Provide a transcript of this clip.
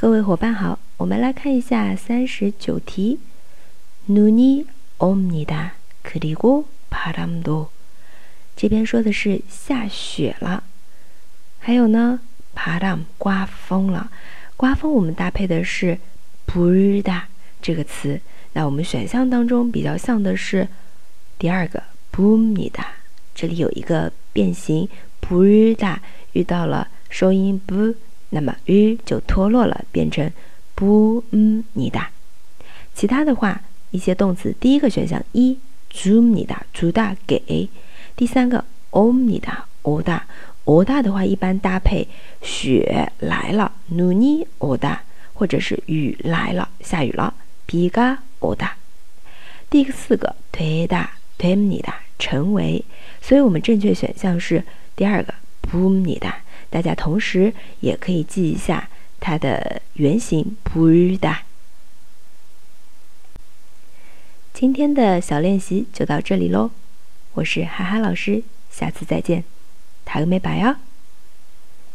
各位伙伴好，我们来看一下三十九题。눈이옵니다可리고바람 도。 这边说的是下雪了。还有呢，바람刮风了。刮风我们搭配的是불다这个词。那我们选项当中比较像的是第二个붑니 다。 这里有一个变形，불다遇到了收音 b。 那么 u 就脱落了，变成不嗯你哒。其他的话，一些动词，第一个选项一 zoom 你哒，主大给；第三个 om 你哒，哦大，哦大的话一般搭配雪来了，努尼哦大，或者是雨来了，下雨了，比嘎哦大。第四个推大推你哒，成为，所以我们正确选项是第二个不你哒。大家同时也可以记一下它的原型 b r u d a。今天的小练习就到这里喽，我是哈哈老师，下次再见，塔个美白哟。